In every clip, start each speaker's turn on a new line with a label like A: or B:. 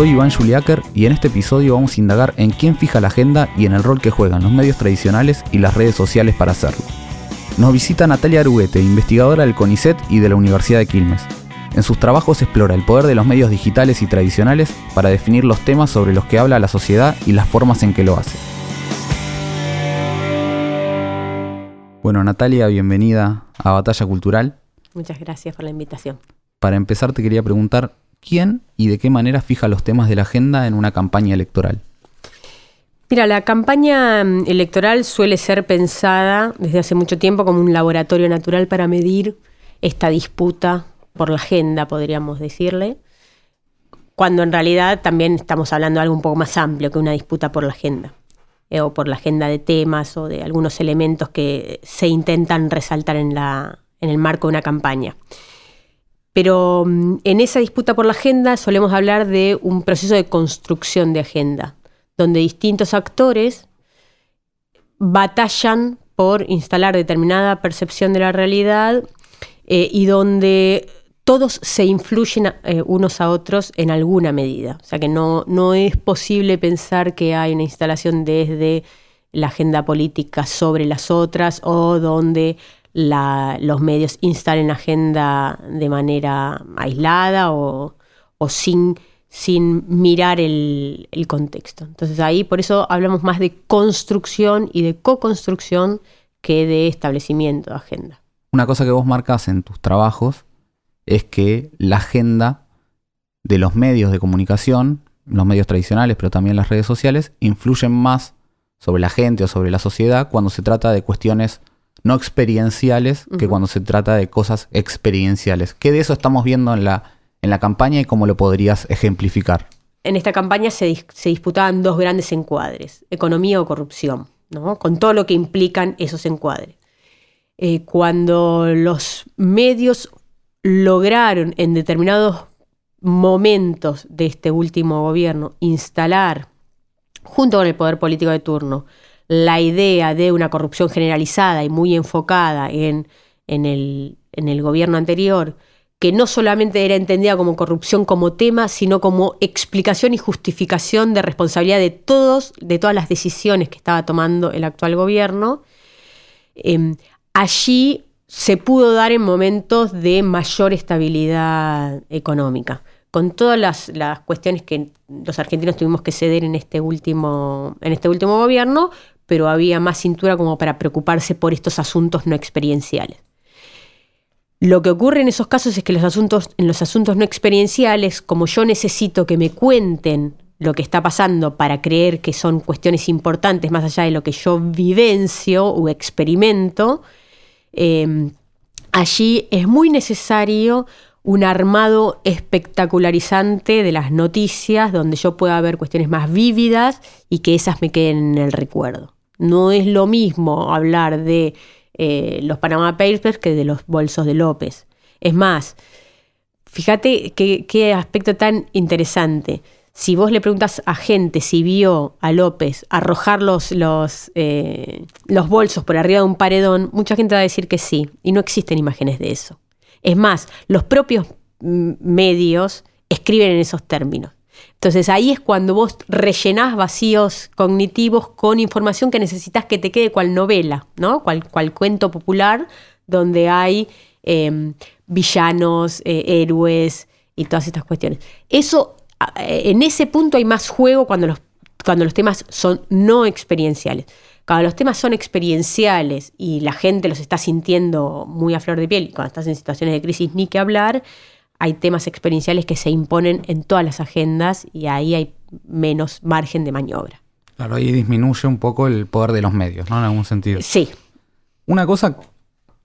A: Soy Iván Juliáquer y en este episodio vamos a indagar en quién fija la agenda y en el rol que juegan los medios tradicionales y las redes sociales para hacerlo. Nos visita Natalia Aruguete, investigadora del CONICET y de la Universidad de Quilmes. En sus trabajos explora el poder de los medios digitales y tradicionales para definir los temas sobre los que habla la sociedad y las formas en que lo hace. Bueno, Natalia, bienvenida a Batalla Cultural.
B: Muchas gracias por la invitación.
A: Para empezar, te quería preguntar quién y de qué manera fija los temas de la agenda en una campaña electoral.
B: Mira, la campaña mm, electoral suele ser pensada desde hace mucho tiempo como un laboratorio natural para medir esta disputa por la agenda, podríamos decirle, cuando en realidad también estamos hablando de algo un poco más amplio que una disputa por la agenda, eh, o por la agenda de temas o de algunos elementos que se intentan resaltar en, la, en el marco de una campaña. Pero mm, en esa disputa por la agenda solemos hablar de un proceso de construcción de agenda, donde distintos actores batallan por instalar determinada percepción de la realidad eh, y donde todos se influyen eh, unos a otros en alguna medida. O sea que no, no es posible pensar que hay una instalación desde la agenda política sobre las otras o donde los medios instalen agenda de manera aislada o, sin, sin, mirar el, el, contexto. Entonces ahí por eso hablamos más de construcción y de co-construcción que de establecimiento de agenda.
A: Una cosa que vos marcas en tus trabajos es que la agenda de los medios de comunicación, los medios tradicionales, pero también las redes sociales, influyen más sobre la gente o sobre la sociedad cuando se trata de cuestiones no experienciales que cuando se trata de cosas experienciales. ¿Qué de eso estamos viendo en la, en la campaña y cómo lo podrías ejemplificar?
B: En esta campaña se, disputaban dos grandes encuadres, economía o corrupción, ¿no? con todo lo que implican esos encuadres. Eh, cuando los medios lograron en determinados momentos de este último gobierno instalar, junto con el poder político de turno, la idea de una corrupción generalizada y muy enfocada en, en, el, en el gobierno anterior, que no solamente era entendida como corrupción como tema, sino como explicación y justificación de responsabilidad de todos, de todas las decisiones que estaba tomando el actual gobierno. Em, allí se pudo dar en momentos de mayor estabilidad económica con todas las, cuestiones que los argentinos tuvimos que ceder en este último, en este último gobierno, pero había más cintura como para preocuparse por estos asuntos no experienciales. Lo que ocurre en esos casos es que los asuntos, en los asuntos no experienciales, como yo necesito que me cuenten lo que está pasando para creer que son cuestiones importantes más allá de lo que yo vivencio o experimento, eh, allí es muy necesario un armado espectacularizante de las noticias donde yo pueda ver cuestiones más vívidas y que esas me queden en el recuerdo. No es lo mismo hablar de eh, los Panama Papers que de los bolsos de López. Es más, fíjate qué, aspecto tan interesante. Si vos le preguntas a gente si vio a López arrojar los, los, eh, los bolsos por arriba de un paredón, mucha gente va a decir que sí, y no existen imágenes de eso. Es más, los propios mm, medios escriben en esos términos. Entonces ahí es cuando vos rellenás vacíos cognitivos con información que necesitas que te quede cual novela, ¿no? Cual, cuento popular donde hay em, villanos, eh, héroes y todas estas cuestiones. Eso, en ese punto hay más juego cuando los, cuando los temas son no experienciales. Cuando los temas son experienciales y la gente los está sintiendo muy a flor de piel, cuando estás en situaciones de crisis ni que hablar, hay temas experienciales que se imponen en todas las agendas y ahí hay menos margen de maniobra.
A: Claro, ahí disminuye un poco el poder de los medios, ¿no? En algún sentido.
B: Sí.
A: Una cosa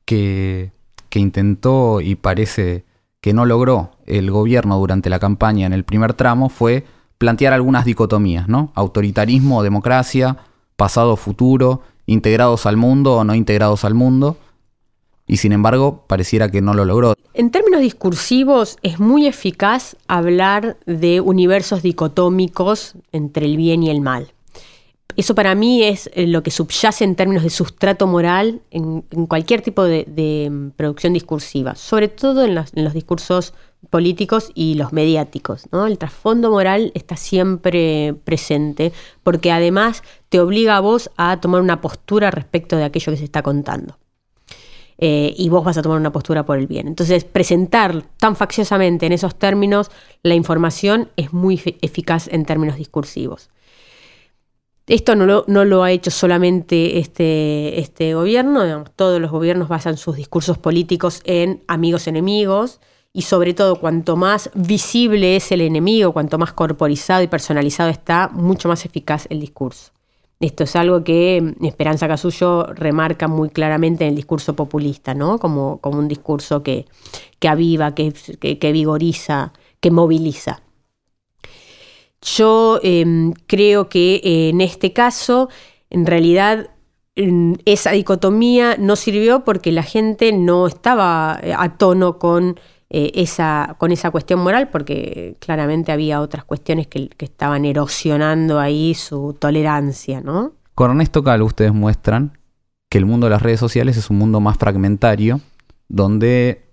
A: que, que intentó y parece que no logró el gobierno durante la campaña en el primer tramo fue plantear algunas dicotomías, ¿no? Autoritarismo o democracia, pasado futuro, integrados al mundo o no integrados al mundo. Y sin embargo, pareciera que no lo logró.
B: En términos discursivos, es muy eficaz hablar de universos dicotómicos entre el bien y el mal. Eso para mí es eh, lo que subyace en términos de sustrato moral en, cualquier tipo de, mm, producción discursiva, sobre todo en los, discursos políticos y los mediáticos. El trasfondo moral está siempre presente porque además te obliga a vos a tomar una postura respecto de aquello que se está contando. Eh, y vos vas a tomar una postura por el bien. Entonces, presentar tan facciosamente en esos términos la información es muy eficaz en términos discursivos. Esto no lo, ha hecho solamente este, este gobierno, todos los gobiernos basan sus discursos políticos en amigos enemigos y sobre todo cuanto más visible es el enemigo, cuanto más corporizado y personalizado está, mucho más eficaz el discurso. Esto es algo que Esperanza Casullo remarca muy claramente en el discurso populista, ¿no? como, como un discurso que, aviva, que, que vigoriza, que moviliza. Yo em, creo que eh, en este caso, en realidad, esa dicotomía no sirvió porque la gente no estaba eh, a tono con, eh, esa, con esa cuestión moral, porque claramente había otras cuestiones que, estaban erosionando ahí su tolerancia, ¿no?
A: Con Ernesto Cal ustedes muestran que el mundo de las redes sociales es un mundo más fragmentario, donde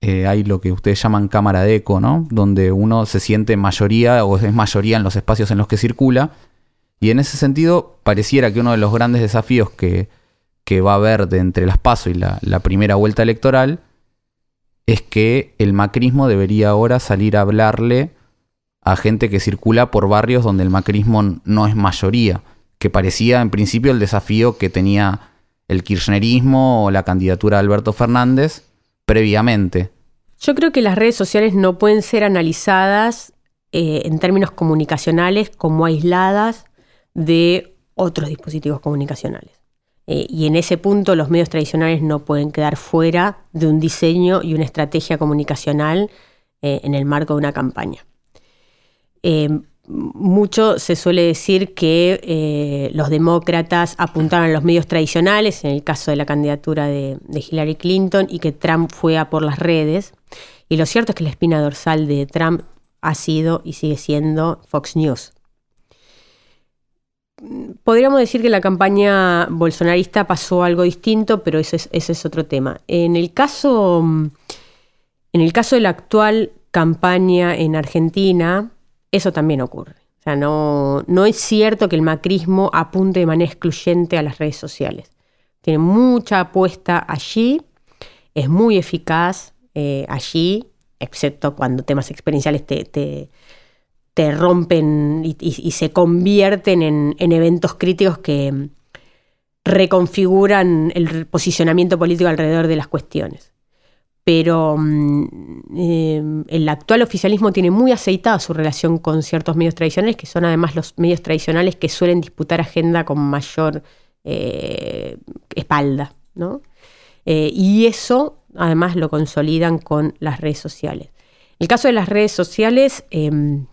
A: eh, hay lo que ustedes llaman cámara de eco, ¿no? Donde uno se siente mayoría o es mayoría en los espacios en los que circula. Y en ese sentido, pareciera que uno de los grandes desafíos que, va a haber de entre las PASO y la, primera vuelta electoral es que el macrismo debería ahora salir a hablarle a gente que circula por barrios donde el macrismo no es mayoría, que parecía en principio el desafío que tenía el kirchnerismo o la candidatura de Alberto Fernández previamente.
B: Yo creo que las redes sociales no pueden ser analizadas eh, en términos comunicacionales como aisladas de otros dispositivos comunicacionales. Eh, y en ese punto los medios tradicionales no pueden quedar fuera de un diseño y una estrategia comunicacional eh, en el marco de una campaña mucho se suele decir que eh, los demócratas apuntaron a los medios tradicionales, en el caso de la candidatura de, Hillary Clinton, y que Trump fue a por las redes. Y lo cierto es que la espina dorsal de Trump ha sido y sigue siendo Fox News. Podríamos decir que la campaña bolsonarista pasó algo distinto, pero ese es, otro tema. En el caso, en el caso de la actual campaña en Argentina, eso también ocurre. O sea, no, no es cierto que el macrismo apunte de manera excluyente a las redes sociales. Tiene mucha apuesta allí, es muy eficaz eh, allí, excepto cuando temas experienciales te, te, rompen y, se convierten en, en eventos críticos que reconfiguran el posicionamiento político alrededor de las cuestiones pero mm, em, el actual oficialismo tiene muy aceitada su relación con ciertos medios tradicionales, que son además los medios tradicionales que suelen disputar agenda con mayor eh, espalda. ¿no? Eh, y eso además lo consolidan con las redes sociales. El caso de las redes sociales, em,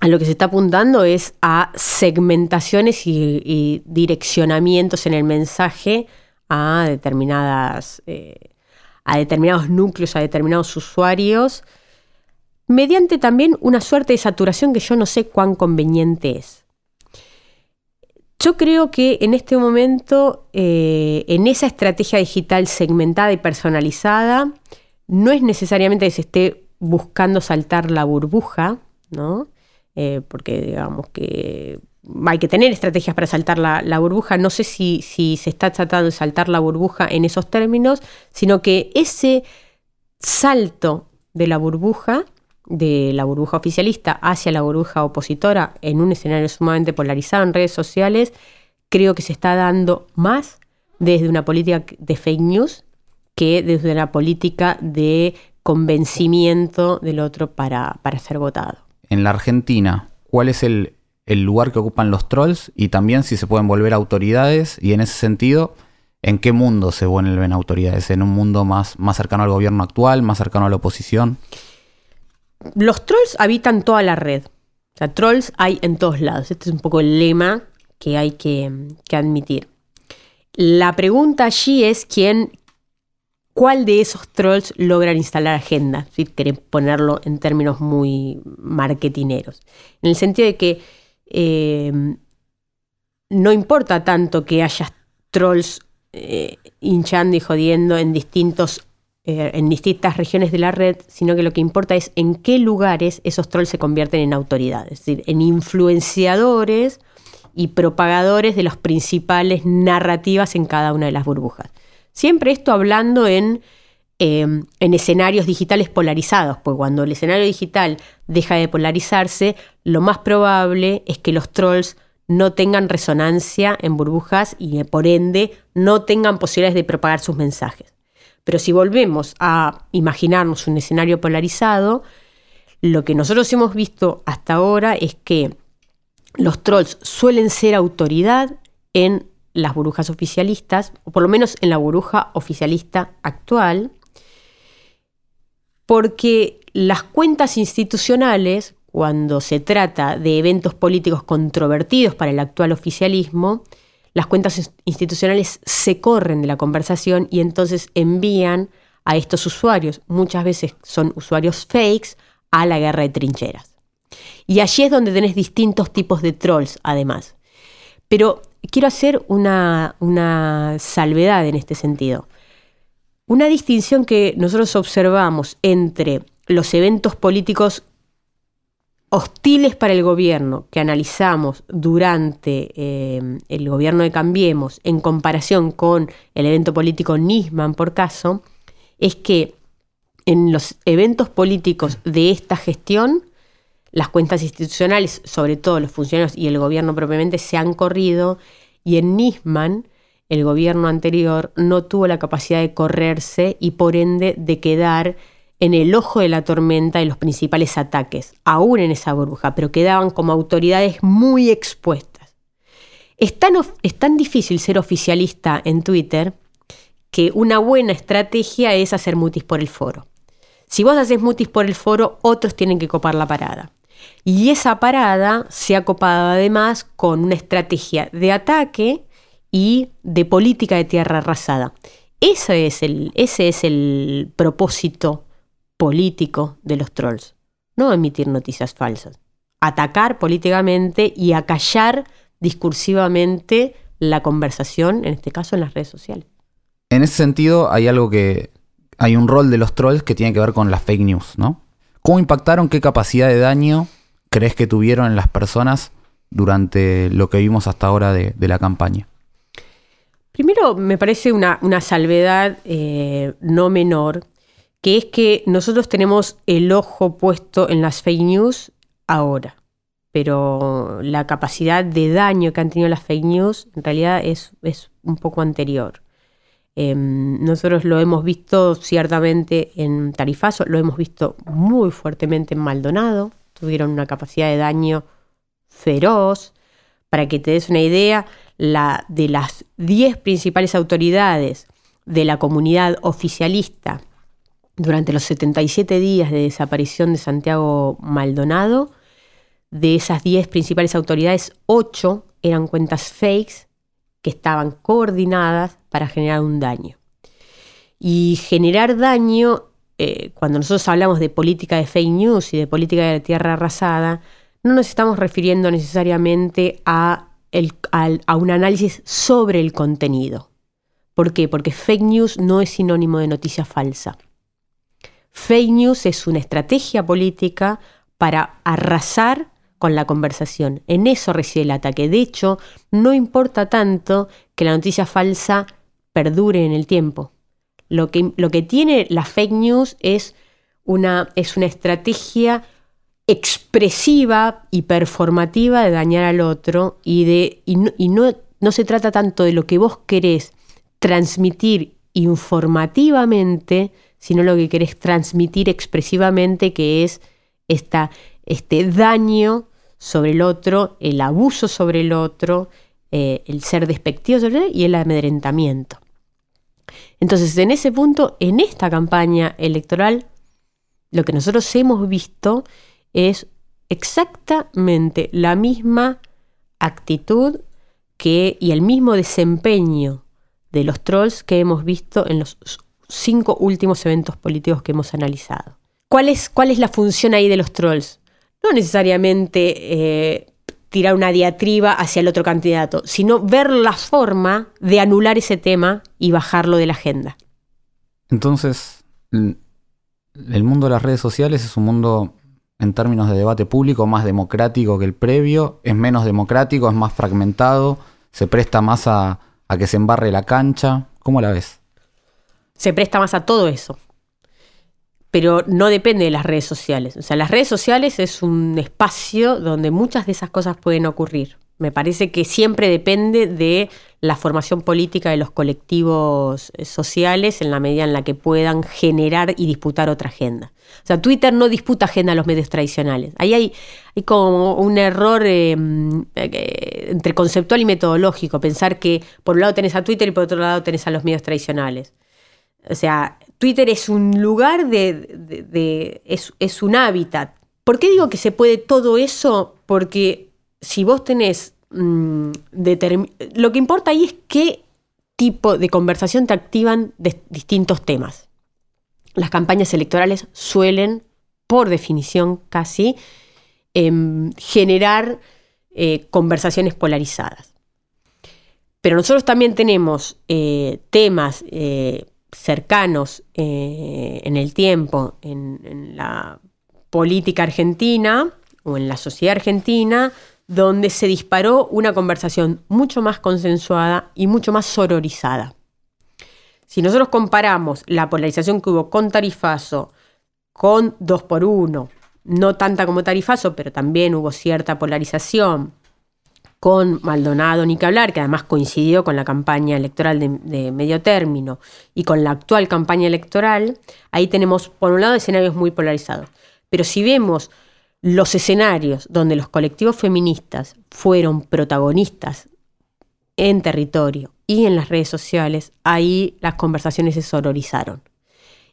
B: a lo que se está apuntando es a segmentaciones y, direccionamientos en el mensaje a determinadas... Eh, a determinados núcleos, a determinados usuarios, mediante también una suerte de saturación que yo no sé cuán conveniente es. Yo creo que en este momento, eh, en esa estrategia digital segmentada y personalizada, no es necesariamente que se esté buscando saltar la burbuja, ¿no? Eh, porque digamos que hay que tener estrategias para saltar la, burbuja. No sé si, si, se está tratando de saltar la burbuja en esos términos, sino que ese salto de la burbuja, de la burbuja oficialista hacia la burbuja opositora en un escenario sumamente polarizado en redes sociales, creo que se está dando más desde una política de fake news que desde una política de convencimiento del otro para, para ser votado.
A: En la Argentina, ¿cuál es el, el lugar que ocupan los trolls y también si se pueden volver autoridades y en ese sentido, ¿en qué mundo se vuelven autoridades? ¿En un mundo más, más cercano al gobierno actual, más cercano a la oposición?
B: Los trolls habitan toda la red. sea, trolls hay en todos lados. Este es un poco el lema que hay que, admitir. La pregunta allí es quién, cuál de esos trolls logran instalar agenda, si querés ponerlo en términos muy marketineros. En el sentido de que eh, no importa tanto que haya trolls eh, hinchando y jodiendo en distintos eh, en distintas regiones de la red, sino que lo que importa es en qué lugares esos trolls se convierten en autoridades, es decir, en influenciadores y propagadores de las principales narrativas en cada una de las burbujas. Siempre esto hablando en, em, en escenarios digitales polarizados, pues cuando el escenario digital deja de polarizarse, lo más probable es que los trolls no tengan resonancia en burbujas y por ende no tengan posibilidades de propagar sus mensajes. Pero si volvemos a imaginarnos un escenario polarizado, lo que nosotros hemos visto hasta ahora es que los trolls suelen ser autoridad en las burbujas oficialistas, o por lo menos en la burbuja oficialista actual, porque las cuentas institucionales, cuando se trata de eventos políticos controvertidos para el actual oficialismo, las cuentas institucionales se corren de la conversación y entonces envían a estos usuarios, muchas veces son usuarios fakes, a la guerra de trincheras. Y allí es donde tenés distintos tipos de trolls, además. Pero quiero hacer una, una salvedad en este sentido. Una distinción que nosotros observamos entre los eventos políticos hostiles para el gobierno que analizamos durante eh, el gobierno de Cambiemos en comparación con el evento político Nisman, por caso, es que en los eventos políticos de esta gestión, las cuentas institucionales, sobre todo los funcionarios y el gobierno propiamente, se han corrido y en Nisman el gobierno anterior no tuvo la capacidad de correrse y por ende de quedar en el ojo de la tormenta de los principales ataques, aún en esa burbuja, pero quedaban como autoridades muy expuestas. Es tan, es tan difícil ser oficialista en Twitter que una buena estrategia es hacer mutis por el foro. Si vos haces mutis por el foro, otros tienen que copar la parada. Y esa parada se ha copado además con una estrategia de ataque y de política de tierra arrasada. Ese es el, ese es el propósito político de los trolls, no emitir noticias falsas. Atacar políticamente y acallar discursivamente la conversación, en este caso en las redes sociales.
A: En ese sentido, hay algo que. Hay un rol de los trolls que tiene que ver con las fake news, ¿no? ¿Cómo impactaron? ¿Qué capacidad de daño crees que tuvieron en las personas durante lo que vimos hasta ahora de, la campaña?
B: Primero, me parece una, salvedad eh, no menor que es que nosotros tenemos el ojo puesto en las fake news ahora, pero la capacidad de daño que han tenido las fake news en realidad es, es un poco anterior. Em, nosotros lo hemos visto ciertamente en Tarifazo, lo hemos visto muy fuertemente en Maldonado, tuvieron una capacidad de daño feroz. Para que te des una idea, la, de las 10 principales autoridades de la comunidad oficialista durante los 77 días de desaparición de Santiago Maldonado, de esas 10 principales autoridades, 8 eran cuentas fakes que estaban coordinadas para generar un daño. Y generar daño, eh, cuando nosotros hablamos de política de fake news y de política de tierra arrasada, no nos estamos refiriendo necesariamente a, a un análisis sobre el contenido. ¿Por qué? Porque fake news no es sinónimo de noticia falsa. Fake news es una estrategia política para arrasar con la conversación. En eso reside el ataque. De hecho, no importa tanto que la noticia falsa perdure en el tiempo. Lo que, lo que tiene la fake news es una, es una estrategia expresiva y performativa de dañar al otro y, de, y, no, no se trata tanto de lo que vos querés transmitir informativamente, sino lo que querés transmitir expresivamente, que es esta, este daño sobre el otro, el abuso sobre el otro, eh, el ser despectivo sobre el otro y el amedrentamiento. Entonces, en ese punto, en esta campaña electoral, lo que nosotros hemos visto es exactamente la misma actitud que, y el mismo desempeño de los trolls que hemos visto en los cinco últimos eventos políticos que hemos analizado. ¿Cuál es, cuál es la función ahí de los trolls? No necesariamente eh, tirar una diatriba hacia el otro candidato, sino ver la forma de anular ese tema y bajarlo de la agenda.
A: Entonces, el mundo de las redes sociales es un mundo en términos de debate público más democrático que el previo, es menos democrático, es más fragmentado, se presta más a, que se embarre la cancha. ¿Cómo la ves?
B: Se presta más a todo eso. Pero no depende de las redes sociales. O sea, las redes sociales es un espacio donde muchas de esas cosas pueden ocurrir. Me parece que siempre depende de la formación política de los colectivos eh, sociales en la medida en la que puedan generar y disputar otra agenda. O sea, Twitter no disputa agenda a los medios tradicionales. Ahí hay, como un error em, eh, entre conceptual y metodológico, pensar que por un lado tenés a Twitter y por otro lado tenés a los medios tradicionales. O sea, Twitter es un lugar de, es, un hábitat. ¿Por qué digo que se puede todo eso? Porque si vos tenés... Mm, lo que importa ahí es qué tipo de conversación te activan de distintos temas. Las campañas electorales suelen, por definición casi, em, generar eh, conversaciones polarizadas. Pero nosotros también tenemos eh, temas eh, cercanos en el tiempo, en, la política argentina o en la sociedad argentina, donde se disparó una conversación mucho más consensuada y mucho más sororizada. Si nosotros comparamos la polarización que hubo con Tarifazo con 2 por 1 no tanta como Tarifazo, pero también hubo cierta polarización con Maldonado, ni que hablar, que además coincidió con la campaña electoral de, medio término y con la actual campaña electoral, ahí tenemos, por un lado, escenarios muy polarizados. Pero si vemos los escenarios donde los colectivos feministas fueron protagonistas en territorio y en las redes sociales, ahí las conversaciones se sororizaron.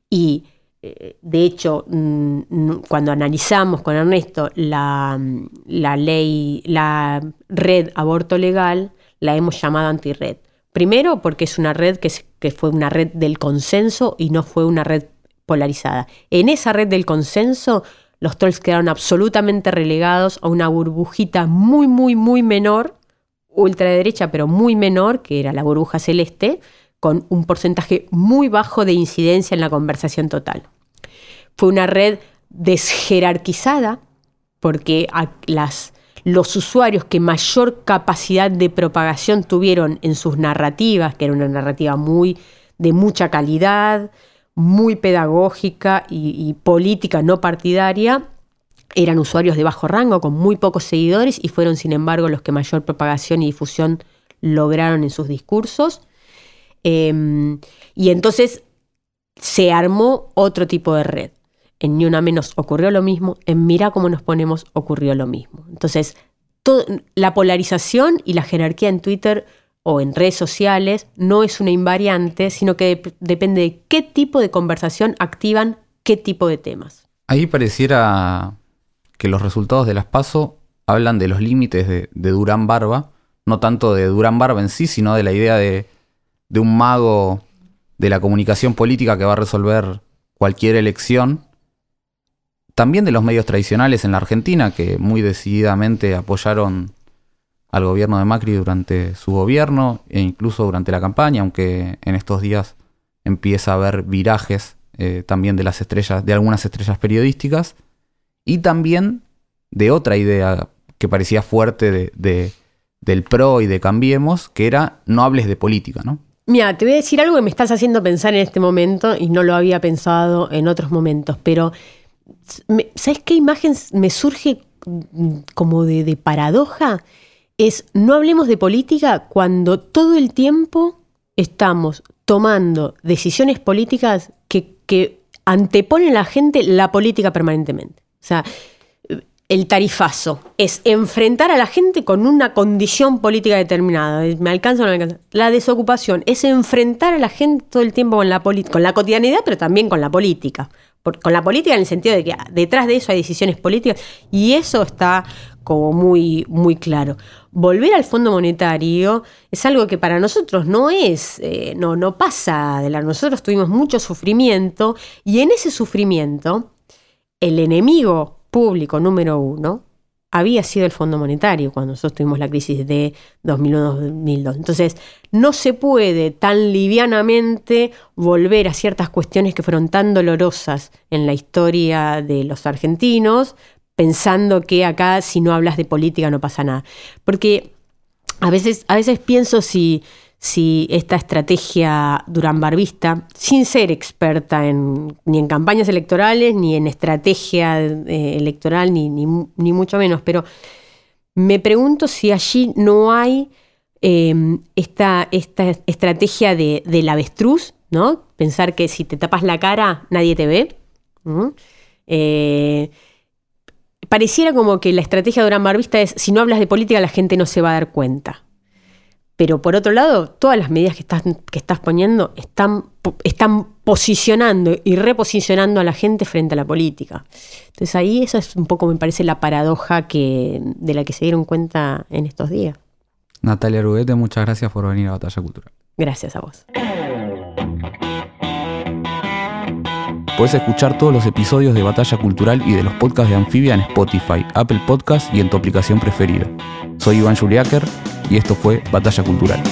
B: Y de hecho, mm, cuando analizamos con Ernesto la, la ley, la red aborto legal, la hemos llamado antirred. Primero porque es una red que, que fue una red del consenso y no fue una red polarizada. En esa red del consenso los trolls quedaron absolutamente relegados a una burbujita muy, muy, muy menor, ultraderecha, pero muy menor, que era la burbuja celeste, con un porcentaje muy bajo de incidencia en la conversación total. Fue una red desjerarquizada, porque los usuarios que mayor capacidad de propagación tuvieron en sus narrativas, que era una narrativa muy de mucha calidad, muy pedagógica y, política no partidaria, eran usuarios de bajo rango con muy pocos seguidores y fueron sin embargo los que mayor propagación y difusión lograron en sus discursos. Em, y entonces se armó otro tipo de red. En Ni Una Menos ocurrió lo mismo, en Mira cómo nos ponemos ocurrió lo mismo. Entonces, la polarización y la jerarquía en Twitter o en redes sociales no es una invariante, sino que depende de qué tipo de conversación activan qué tipo de temas.
A: Ahí pareciera que los resultados de las PASO hablan de los límites de, Durán Barba, no tanto de Durán Barba en sí, sino de la idea de, de un mago de la comunicación política que va a resolver cualquier elección. También de los medios tradicionales en la Argentina, que muy decididamente apoyaron al gobierno de Macri durante su gobierno e incluso durante la campaña, aunque en estos días empieza a haber virajes eh, también de las estrellas, de algunas estrellas periodísticas, y también de otra idea que parecía fuerte de, del PRO y de Cambiemos, que era no hables de política, ¿no?
B: Mira, te voy a decir algo que me estás haciendo pensar en este momento y no lo había pensado en otros momentos, pero ¿sabes qué imagen me surge como de paradoja? es no hablemos de política cuando todo el tiempo estamos tomando decisiones políticas que, anteponen a la gente la política permanentemente. O sea, el tarifazo es enfrentar a la gente con una condición política determinada. ¿Me alcanza o no me alcanza? La desocupación es enfrentar a la gente todo el tiempo con la, con la cotidianidad, pero también con la política. con la política en el sentido de que detrás de eso hay decisiones políticas y eso está como muy, muy claro. Volver al Fondo Monetario es algo que para nosotros no es, eh, no, no pasa de la. Nosotros tuvimos mucho sufrimiento y en ese sufrimiento el enemigo público número uno había sido el Fondo Monetario cuando nosotros tuvimos la crisis de 2001-2002. Entonces, no se puede tan livianamente volver a ciertas cuestiones que fueron tan dolorosas en la historia de los argentinos, pensando que acá si no hablas de política no pasa nada. Porque a veces, a veces pienso si si esta estrategia Durán-Barbista, sin ser experta en, ni en campañas electorales, ni en estrategia eh, electoral, ni, ni, mucho menos, pero me pregunto si allí no hay em, esta, esta, estrategia de, del avestruz, ¿no? Pensar que si te tapas la cara nadie te ve. Eh, pareciera como que la estrategia Durán-Barbista es si no hablas de política la gente no se va a dar cuenta. Pero por otro lado, todas las medidas que estás, que estás poniendo están, están posicionando y reposicionando a la gente frente a la política. Entonces ahí esa es un poco, me parece, la paradoja que, de la que se dieron cuenta en estos días.
A: Natalia Rubete, muchas gracias por venir a Batalla Cultural.
B: Gracias a vos.
A: Puedes escuchar todos los episodios de Batalla Cultural y de los podcasts de Anfibia en Spotify, Apple Podcasts y en tu aplicación preferida. Soy Iván Juliáquer y esto fue Batalla Cultural.